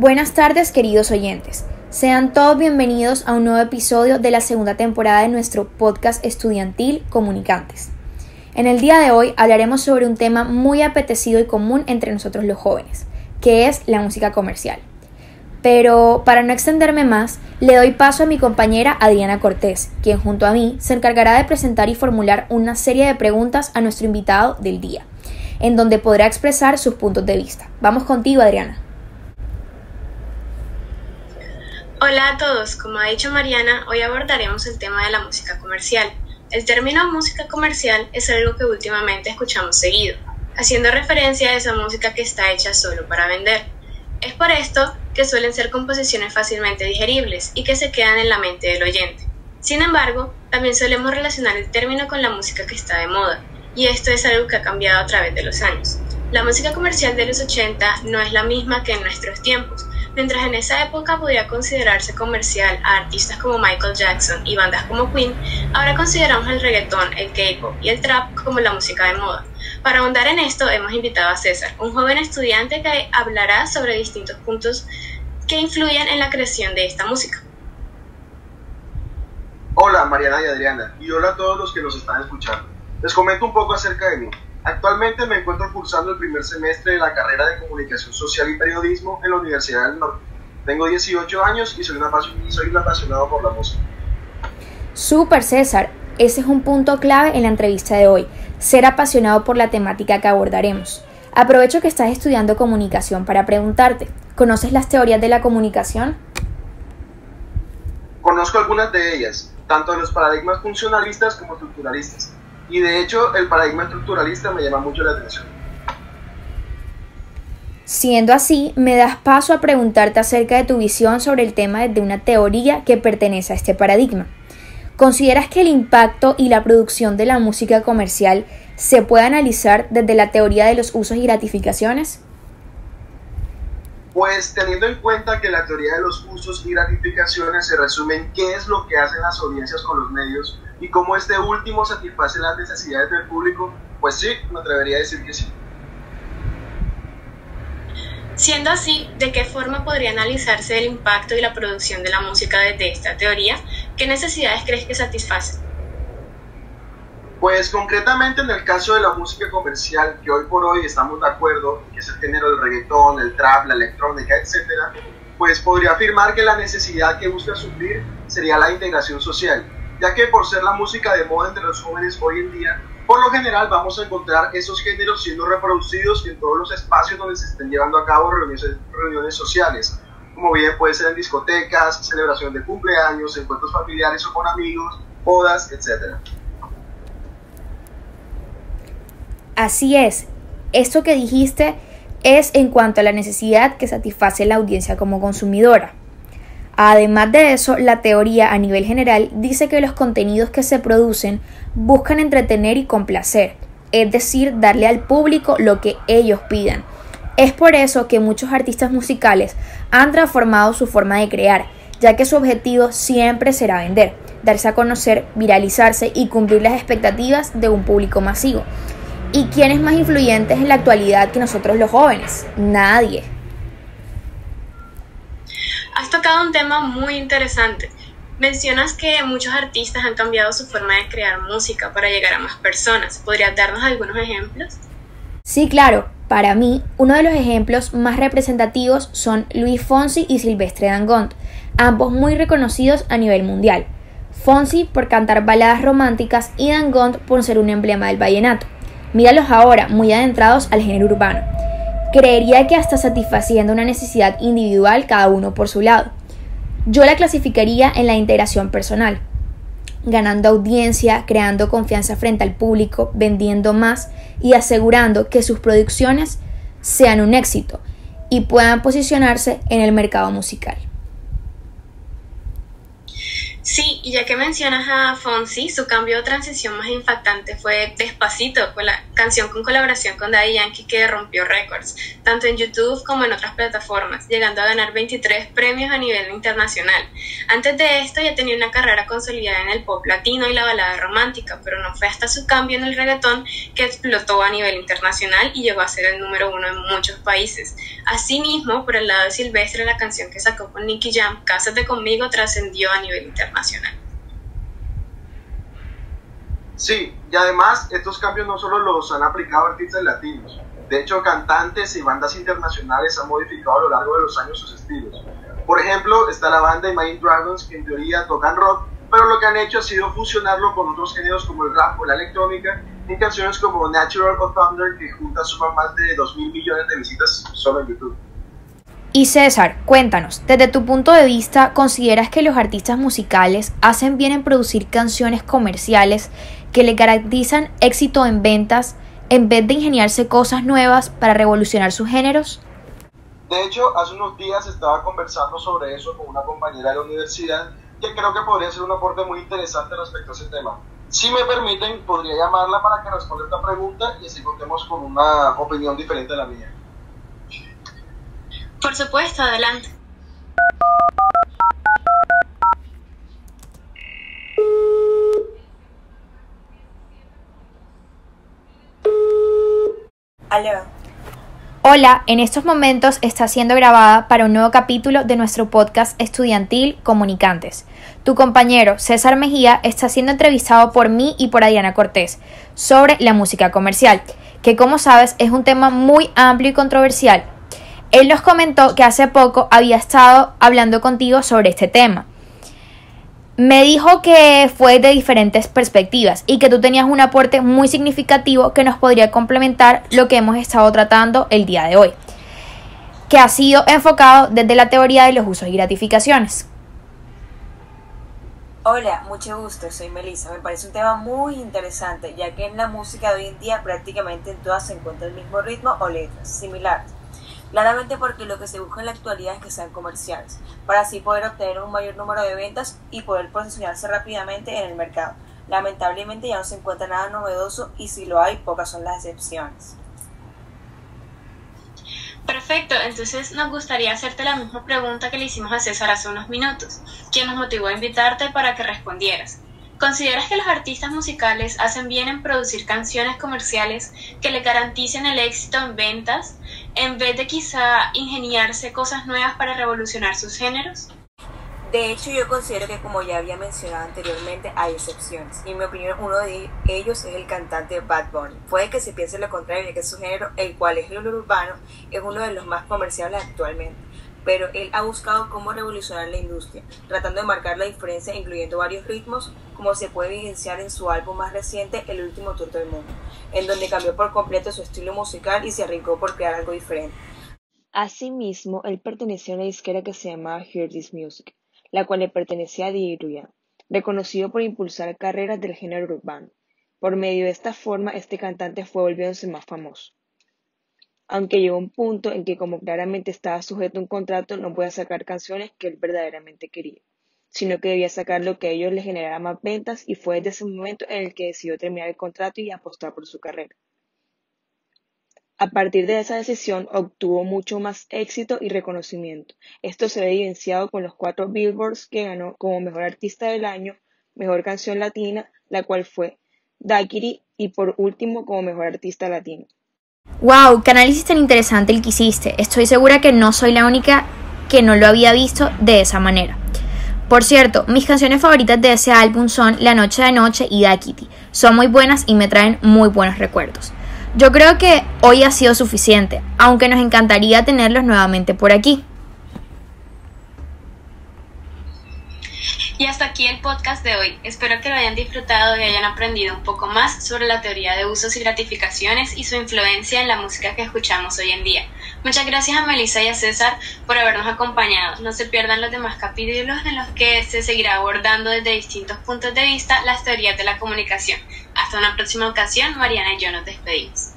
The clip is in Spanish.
Buenas tardes queridos oyentes. Sean todos bienvenidos a un nuevo episodio de la segunda temporada de nuestro podcast estudiantil Comunicantes. En el día de hoy hablaremos sobre un tema muy apetecido y común entre nosotros los jóvenes, que es la música comercial. Pero para no extenderme más, le doy paso a mi compañera Adriana Cortés, quien junto a mí se encargará de presentar y formular una serie de preguntas a nuestro invitado del día, en donde podrá expresar sus puntos de vista. Vamos contigo, Adriana. Hola a todos, como ha dicho Mariana, hoy abordaremos el tema de la música comercial. El término música comercial es algo que últimamente escuchamos seguido, haciendo referencia a esa música que está hecha solo para vender. Es por esto que suelen ser composiciones fácilmente digeribles y que se quedan en la mente del oyente. Sin embargo, también solemos relacionar el término con la música que está de moda, y esto es algo que ha cambiado a través de los años. La música comercial de los 80 no es la misma que en nuestros tiempos, Mientras en esa época podía considerarse comercial a artistas como Michael Jackson y bandas como Queen, ahora consideramos el reggaetón, el K-pop y el trap como la música de moda. Para ahondar en esto hemos invitado a César, un joven estudiante que hablará sobre distintos puntos que influyen en la creación de esta música. Hola Mariana y Adriana, y hola a todos los que nos están escuchando. Les comento un poco acerca de mí. Actualmente me encuentro cursando el primer semestre de la carrera de Comunicación Social y Periodismo en la Universidad del Norte. Tengo 18 años y soy, un apasionado por la música. Super César, ese es un punto clave en la entrevista de hoy, ser apasionado por la temática que abordaremos. Aprovecho que estás estudiando comunicación para preguntarte, ¿conoces las teorías de la comunicación? Conozco algunas de ellas, tanto de los paradigmas funcionalistas como estructuralistas y de hecho, el paradigma estructuralista me llama mucho la atención. Siendo así, me das paso a preguntarte acerca de tu visión sobre el tema desde una teoría que pertenece a este paradigma. ¿Consideras que el impacto y la producción de la música comercial se puede analizar desde la teoría de los usos y gratificaciones? Pues teniendo en cuenta que la teoría de los usos y gratificaciones se resume en qué es lo que hacen las audiencias con los medios y cómo este último satisface las necesidades del público, pues sí, me atrevería a decir que sí. Siendo así, ¿de qué forma podría analizarse el impacto y la producción de la música desde esta teoría? ¿Qué necesidades crees que satisface? Pues concretamente en el caso de la música comercial, que hoy por hoy estamos de acuerdo, que es el género del reggaetón, el trap, la electrónica, etc., pues podría afirmar que la necesidad que busca suplir sería la integración social, ya que por ser la música de moda entre los jóvenes hoy en día, por lo general vamos a encontrar esos géneros siendo reproducidos en todos los espacios donde se estén llevando a cabo reuniones, reuniones sociales, como bien puede ser en discotecas, celebración de cumpleaños, encuentros familiares o con amigos, bodas, etc. Así es, esto que dijiste es en cuanto a la necesidad que satisface la audiencia como consumidora. Además de eso, la teoría a nivel general dice que los contenidos que se producen buscan entretener y complacer, es decir, darle al público lo que ellos pidan. Es por eso que muchos artistas musicales han transformado su forma de crear, ya que su objetivo siempre será vender, darse a conocer, viralizarse y cumplir las expectativas de un público masivo. ¿Y quién es más influyente en la actualidad que nosotros los jóvenes? Nadie. Has tocado un tema muy interesante. Mencionas que muchos artistas han cambiado su forma de crear música para llegar a más personas. ¿Podrías darnos algunos ejemplos? Sí, claro. Para mí, uno de los ejemplos más representativos son Luis Fonsi y Silvestre Dangond, ambos muy reconocidos a nivel mundial. Fonsi por cantar baladas románticas y Dangond por ser un emblema del vallenato. Míralos ahora, muy adentrados al género urbano. Creería que hasta satisfaciendo una necesidad individual cada uno por su lado. Yo la clasificaría en la integración personal, ganando audiencia, creando confianza frente al público, vendiendo más y asegurando que sus producciones sean un éxito y puedan posicionarse en el mercado musical. Sí, y ya que mencionas a Fonsi, su cambio de transición más impactante fue Despacito, con la canción con colaboración con Daddy Yankee que rompió récords, tanto en YouTube como en otras plataformas, llegando a ganar 23 premios a nivel internacional. Antes de esto ya tenía una carrera consolidada en el pop latino y la balada romántica, pero no fue hasta su cambio en el reggaetón que explotó a nivel internacional y llegó a ser el número uno en muchos países. Asimismo, por el lado de Silvestre, la canción que sacó con Nicky Jam, Cásate conmigo, trascendió a nivel internacional. Sí, y además estos cambios no solo los han aplicado artistas latinos, de hecho cantantes y bandas internacionales han modificado a lo largo de los años sus estilos. Por ejemplo, está la banda Imagine Dragons que en teoría tocan rock, pero lo que han hecho ha sido fusionarlo con otros géneros como el rap o la electrónica en canciones como Natural o Thunder que juntas suman más de 2 mil millones de visitas solo en YouTube. Y César, cuéntanos, desde tu punto de vista, ¿consideras que los artistas musicales hacen bien en producir canciones comerciales que le garantizan éxito en ventas en vez de ingeniarse cosas nuevas para revolucionar sus géneros? De hecho, hace unos días estaba conversando sobre eso con una compañera de la universidad que creo que podría ser un aporte muy interesante respecto a ese tema. Si me permiten, podría llamarla para que responda esta pregunta y así contemos con una opinión diferente a la mía. Por supuesto, adelante. Aló. Hola, en estos momentos está siendo grabada para un nuevo capítulo de nuestro podcast estudiantil Comunicantes. Tu compañero César Mejía está siendo entrevistado por mí y por Adriana Cortés sobre la música comercial, que como sabes es un tema muy amplio y controversial, él nos comentó que hace poco había estado hablando contigo sobre este tema. Me dijo que fue de diferentes perspectivas y que tú tenías un aporte muy significativo que nos podría complementar lo que hemos estado tratando el día de hoy, que ha sido enfocado desde la teoría de los usos y gratificaciones. Hola, mucho gusto, soy Melissa. Me parece un tema muy interesante, ya que en la música de hoy en día prácticamente en todas se encuentra el mismo ritmo o letras similares. Claramente porque lo que se busca en la actualidad es que sean comerciales, para así poder obtener un mayor número de ventas y poder posicionarse rápidamente en el mercado. Lamentablemente ya no se encuentra nada novedoso y si lo hay, pocas son las excepciones. Perfecto, entonces nos gustaría hacerte la misma pregunta que le hicimos a César hace unos minutos, ¿Quién nos motivó a invitarte para que respondieras. ¿Consideras que los artistas musicales hacen bien en producir canciones comerciales que le garanticen el éxito en ventas en vez de quizá ingeniarse cosas nuevas para revolucionar sus géneros? De hecho, yo considero que como ya había mencionado anteriormente, hay excepciones. Y en mi opinión, uno de ellos es el cantante Bad Bunny. Puede que se piense lo contrario, de que su género, el cual es el urbano, es uno de los más comerciales actualmente pero él ha buscado cómo revolucionar la industria, tratando de marcar la diferencia incluyendo varios ritmos, como se puede evidenciar en su álbum más reciente, El último tour del mundo, en donde cambió por completo su estilo musical y se arriesgó por crear algo diferente. Asimismo, él perteneció a una disquera que se llamaba Hear This Music, la cual le pertenecía a Diruya, reconocido por impulsar carreras del género urbano. Por medio de esta forma, este cantante fue volviéndose más famoso aunque llegó un punto en que como claramente estaba sujeto a un contrato no podía sacar canciones que él verdaderamente quería, sino que debía sacar lo que a ellos les generara más ventas y fue desde ese momento en el que decidió terminar el contrato y apostar por su carrera. A partir de esa decisión obtuvo mucho más éxito y reconocimiento. Esto se ve evidenciado con los cuatro billboards que ganó como Mejor Artista del Año, Mejor Canción Latina, la cual fue Daiquiri y por último como Mejor Artista Latino. Wow, qué análisis tan interesante el que hiciste. Estoy segura que no soy la única que no lo había visto de esa manera. Por cierto, mis canciones favoritas de ese álbum son La Noche de Noche y Da Kitty. Son muy buenas y me traen muy buenos recuerdos. Yo creo que hoy ha sido suficiente, aunque nos encantaría tenerlos nuevamente por aquí. Y hasta aquí el podcast de hoy. Espero que lo hayan disfrutado y hayan aprendido un poco más sobre la teoría de usos y gratificaciones y su influencia en la música que escuchamos hoy en día. Muchas gracias a Melissa y a César por habernos acompañado. No se pierdan los demás capítulos en los que se seguirá abordando desde distintos puntos de vista las teorías de la comunicación. Hasta una próxima ocasión, Mariana y yo nos despedimos.